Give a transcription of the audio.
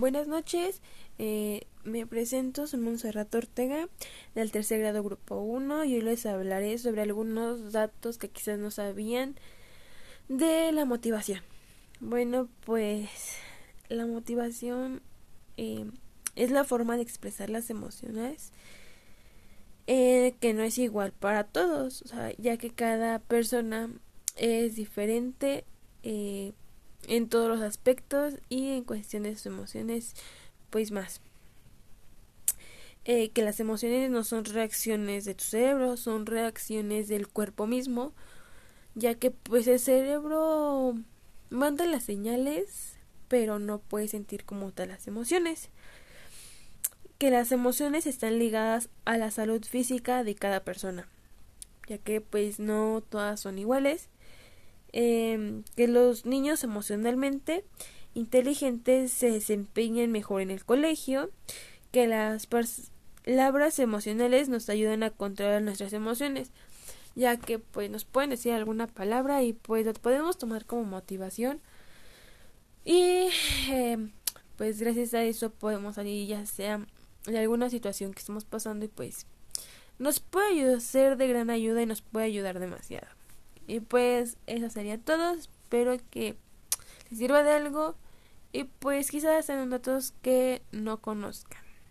Buenas noches, eh, me presento, soy Monserrat Ortega del tercer grado grupo 1 y hoy les hablaré sobre algunos datos que quizás no sabían de la motivación. Bueno, pues la motivación eh, es la forma de expresar las emociones eh, que no es igual para todos, ya que cada persona es diferente en todos los aspectos y en cuestión de sus emociones, pues más. Eh, que las emociones no son reacciones de tu cerebro, son reacciones del cuerpo mismo, ya que pues el cerebro manda las señales, pero no puede sentir como tal las emociones. Que las emociones están ligadas a la salud física de cada persona, ya que pues no todas son iguales Em, que los niños emocionalmente inteligentes se desempeñen mejor en el colegio, que las palabras emocionales nos ayudan a controlar nuestras emociones, ya que pues nos pueden decir alguna palabra y pues podemos tomar como motivación y em, pues gracias a eso podemos salir ya sea de alguna situación que estemos pasando y pues nos puede ser de gran ayuda y nos puede ayudar demasiado. Y pues eso sería todo. Espero que les sirva de algo. Y pues quizás sean datos que no conozcan.